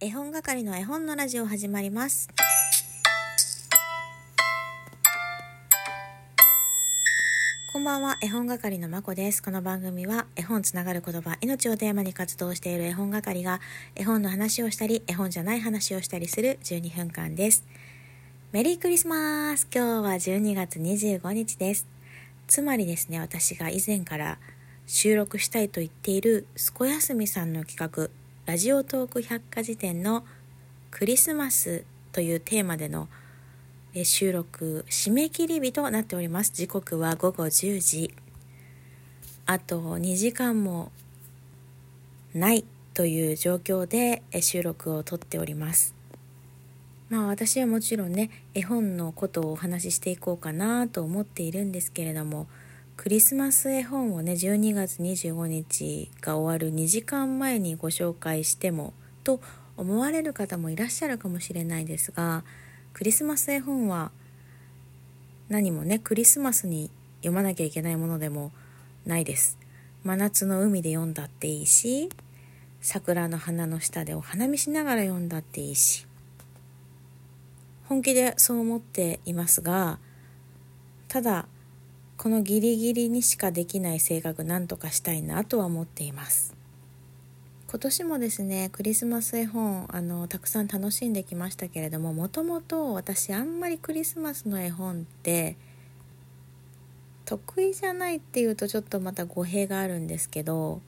絵本係の絵本のラジオ始まります。こんばんは絵本係のまこです。この番組は絵本つながる言葉命をテーマに活動している絵本係が絵本の話をしたり絵本じゃない話をしたりする12分間です。メリークリスマス。今日は12月25日です。つまりですね私が以前から収録したいと言っているすこやすみさんの企画。ラジオトーク百科事典のクリスマスというテーマでの収録締め切り日となっております。時刻は午後10時。あと2時間もないという状況で収録をとっております。まあ私はもちろんね絵本のことをお話ししていこうかなと思っているんですけれどもクリスマス絵本をね12月25日が終わる2時間前にご紹介してもと思われる方もいらっしゃるかもしれないですがクリスマス絵本は何もねクリスマスに読まなきゃいけないものでもないです。真夏の海で読んだっていいし桜の花の下でお花見しながら読んだっていいし本気でそう思っていますがただこのギリギリにしかできない性格なんとかしたいなとは思っています。今年もですねクリスマス絵本あのたくさん楽しんできましたけれどももともと私あんまりクリスマスの絵本って得意じゃないっていうとちょっとまた語弊があるんですけど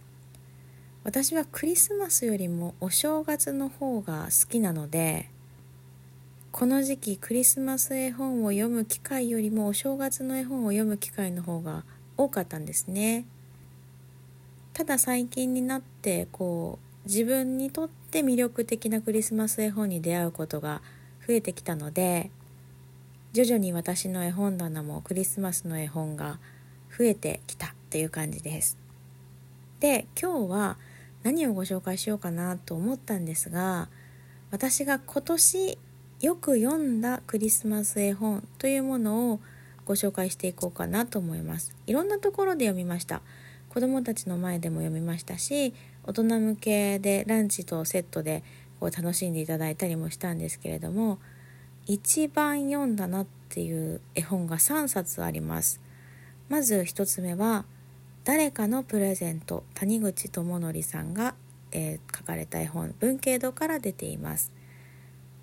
私はクリスマスよりもお正月の方が好きなのでこの時期クリスマス絵本を読む機会よりもお正月の絵本を読む機会の方が多かったんですね。ただ最近になってこう自分にとって魅力的なクリスマス絵本に出会うことが増えてきたので徐々に私の絵本棚もクリスマスの絵本が増えてきたっていう感じです。で今日は何をご紹介しようかなと思ったんですが私が今年よく読んだクリスマス絵本というものをご紹介していこうかなと思います。いろんなところで読みました。子供たちの前でも読みましたし大人向けでランチとセットでこう楽しんでいただいたりもしたんですけれども一番読んだなっていう絵本が3冊あります。まず1つ目は誰かのプレゼント谷口智則さんが、えー、書かれた絵本文系堂から出ています。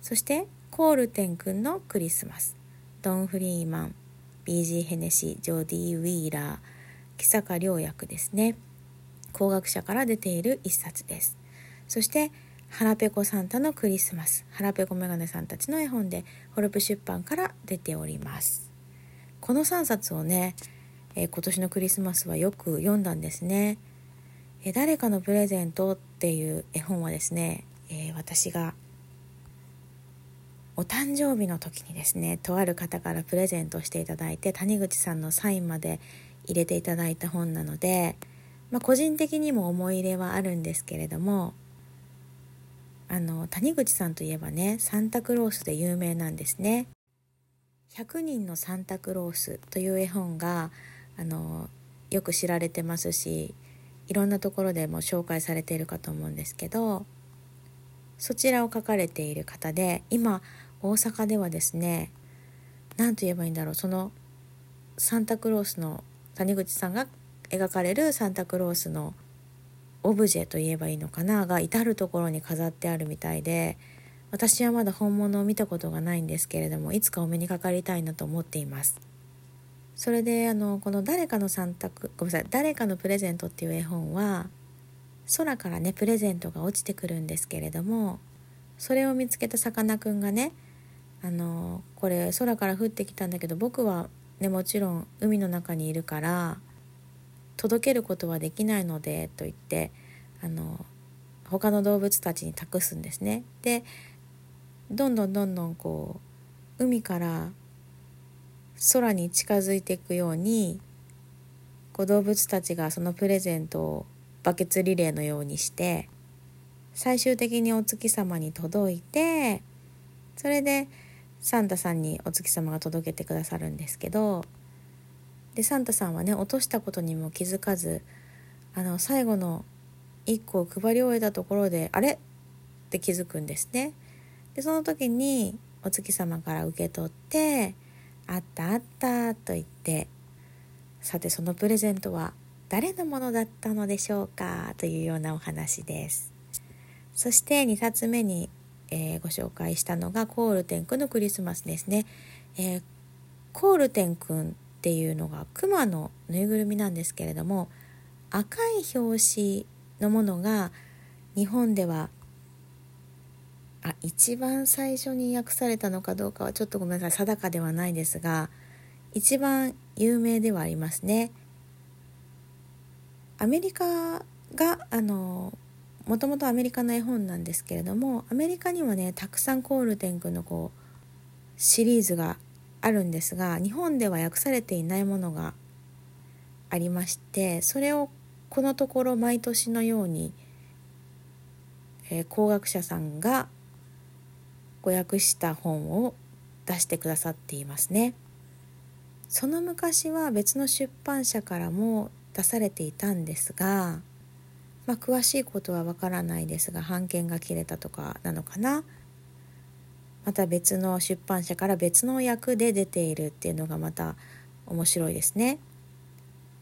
そしてコールテン君のクリスマス。ドン・フリーマン BG ヘネシージョーディ・ウィーラー木坂良役ですね。工学者から出ている一冊です。そして腹ペコサンタのクリスマス。腹ペコメガネさんたちの絵本でホルプ出版から出ております。この3冊をね、えー、今年のクリスマスはよく読んだんですね、えー、誰かのプレゼントっていう絵本はですね、えー、私がお誕生日の時にですねとある方からプレゼントしていただいて谷口さんのサインまで入れていただいた本なので、まあ、個人的にも思い入れはあるんですけれどもあの谷口さんといえばねサンタクロースで有名なんですね。100人のサンタクロースという絵本があのよく知られてますしいろんなところでも紹介されているかと思うんですけどそちらを書かれている方で今大阪ではですね何と言えばいいんだろうそのサンタクロースの谷口さんが描かれるサンタクロースのオブジェと言えばいいのかなが至る所に飾ってあるみたいで私はまだ本物を見たことがないんですけれどもいつかお目にかかりたいなと思っています。それであのこの誰かのサンタクごめんなさい誰かのプレゼントっていう絵本は空からねプレゼントが落ちてくるんですけれどもそれを見つけたさかなクンがねあのこれ空から降ってきたんだけど僕はねもちろん海の中にいるから届けることはできないのでと言ってあの他の動物たちに託すんですね。でどんどんどんどんこう海から空に近づいていくようにこう動物たちがそのプレゼントをバケツリレーのようにして最終的にお月様に届いてそれでサンタさんにお月様が届けてくださるんですけどでサンタさんはね落としたことにも気づかずあの最後の1個を配り終えたところであれ？って気づくんですね。でその時にお月様から受け取って「あったあった」と言ってさてそのプレゼントは誰のものだったのでしょうか？というようなお話です。そして2冊目に、えー、ご紹介したのがコールテン君のクリスマスですね。えー、コールテン君っていうのがクマのぬいぐるみなんですけれども赤い表紙のものが日本ではあ一番最初に訳されたのかどうかはちょっとごめんなさい定かではないですが一番有名ではありますね。アメリカがあのもともとアメリカの絵本なんですけれどもアメリカにはねたくさんコールデン君のこうシリーズがあるんですが日本では訳されていないものがありましてそれをこのところ毎年のように、えー、工学者さんが語訳した本を出してくださっていますね。その昔は別の出版社からも出されていたんですが、まあ、詳しいことはわからないですが版権が切れたとかなのかなまた別の出版社から別の役で出ているっていうのがまた面白いですね。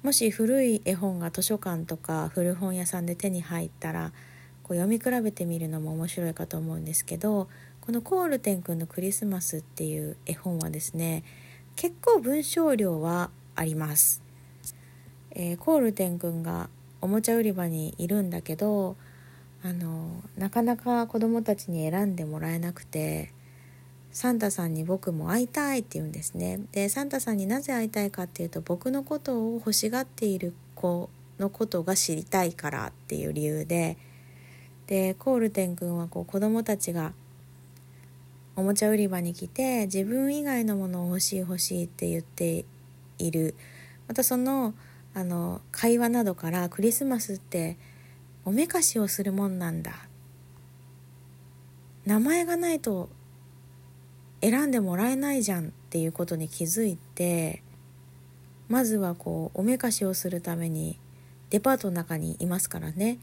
もし古い絵本が図書館とか古本屋さんで手に入ったらこう読み比べてみるのも面白いかと思うんですけどこのコールテン君のクリスマスっていう絵本はですね結構文章量はあります、えー、コールテン君がおもちゃ売り場にいるんだけどあのなかなか子供たちに選んでもらえなくてサンタさんに僕も会いたいって言うんですね。でサンタさんになぜ会いたいかっていうと僕のことを欲しがっている子のことが知りたいからっていう理由ででコールテン君はこう子供たちがおもちゃ売り場に来て自分以外のものを欲しい欲しいって言っている。またそのあの会話などからクリスマスっておめかしをするもんなんだ名前がないと選んでもらえないじゃんっていうことに気づいてまずはこうおめかしをするためにデパートの中にいますからね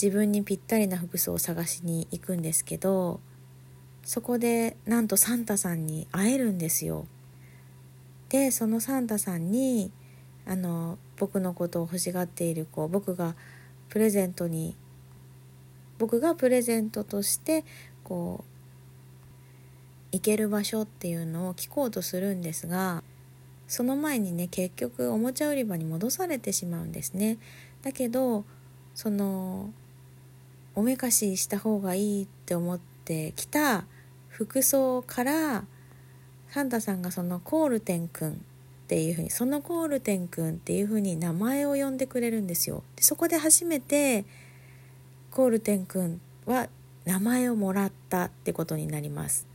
自分にぴったりな服装を探しに行くんですけどそこでなんとサンタさんに会えるんですよ。でそのサンタさんにあの僕のことを欲しがっている子僕がプレゼントに僕がプレゼントとしてこう行ける場所っていうのを聞こうとするんですがその前にね結局おもちゃ売り場に戻されてしまうんですね。だけどそのおめかしした方がいいって思ってきた服装からサンタさんがそのコールテン君っていうふうにそのコールテン君っていうふうに名前を呼んでくれるんですよ。でそこで初めてコールテン君は名前をもらったってことになります。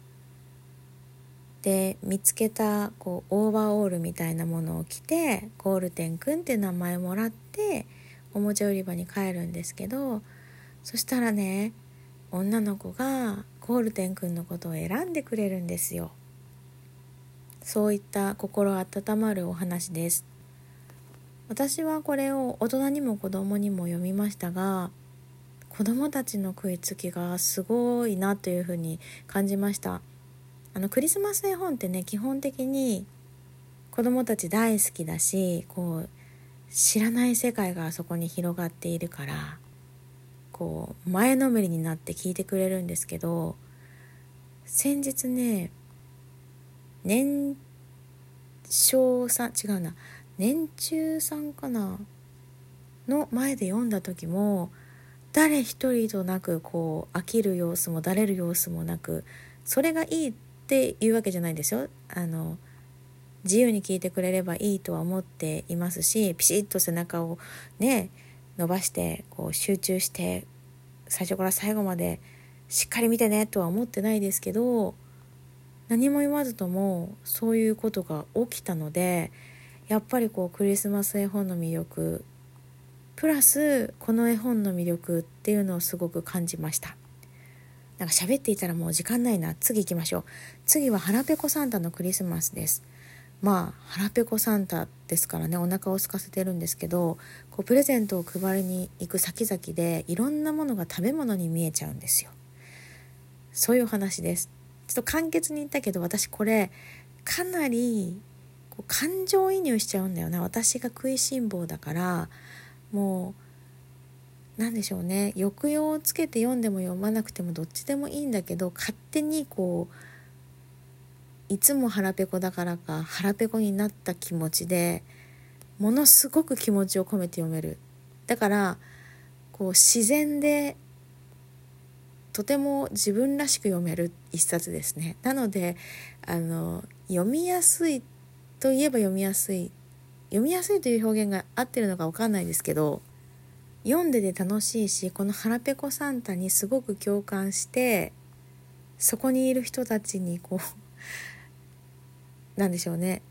で見つけたこうオーバーオールみたいなものを着てコールテン君って名前をもらっておもちゃ売り場に帰るんですけどそしたらね女の子がコールテン君のことを選んでくれるんですよそういった心温まるお話です。私はこれを大人にも子供にも読みましたが子供たちの食いつきがすごいなというふうに感じました。あのクリスマス絵本ってね基本的に子供たち大好きだしこう知らない世界がそこに広がっているからこう前のめりになって聞いてくれるんですけど先日ね年少さん違うな年中さんかなの前で読んだ時も誰一人となくこう飽きる様子もだれる様子もなくそれがいいっていうわけじゃないんですよ。あの自由に聞いてくれればいいとは思っていますしピシッと背中をね伸ばしてこう集中して最初から最後までしっかり見てねとは思ってないですけど何も言わずともそういうことが起きたのでやっぱりこうクリスマス絵本の魅力プラスこの絵本の魅力っていうのをすごく感じました。なんか喋っていたらもう時間ないな。次行きましょう。次は腹ペコサンタのクリスマスです。まあ腹ペコサンタですからねお腹を空かせてるんですけどこうプレゼントを配りに行く先々でいろんなものが食べ物に見えちゃうんですよ。そういう話です。ちょっと簡潔に言ったけど私これかなりこう感情移入しちゃうんだよな。私が食いしん坊だからもう何でしょうね。抑揚をつけて読んでも読まなくてもどっちでもいいんだけど勝手にこういつも腹ペコだからか腹ペコになった気持ちでものすごく気持ちを込めて読める。だからこう自然でとても自分らしく読める一冊ですね。なのであの読みやすいといえば読みやすい。読みやすいという表現が合ってるのか分かんないですけど読んでて楽しいしこの「腹ペコサンタ」にすごく共感してそこにいる人たちにこうなんでしょうね。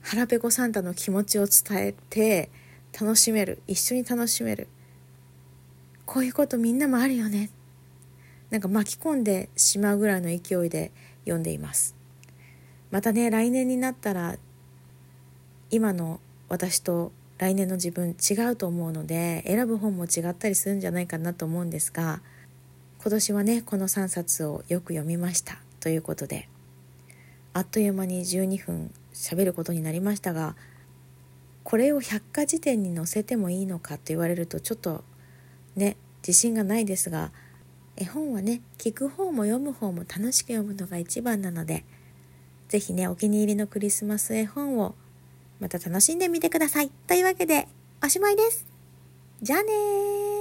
腹ペコサンタの気持ちを伝えて楽しめる。一緒に楽しめる。こういうことみんなもあるよね。なんか巻き込んでしまうぐらいの勢いで読んでいます。またね来年になったら今の私と来年の自分違うと思うので選ぶ本も違ったりするんじゃないかなと思うんですが今年はねこの3冊をよく読みました。ということであっという間に12分喋ることになりましたがこれを百科事典に載せてもいいのかと言われるとちょっとね自信がないですが絵本はね聞く方も読む方も楽しく読むのが一番なので是非ねお気に入りのクリスマス絵本をまた楽しんでみてください。というわけでおしまいです。じゃあね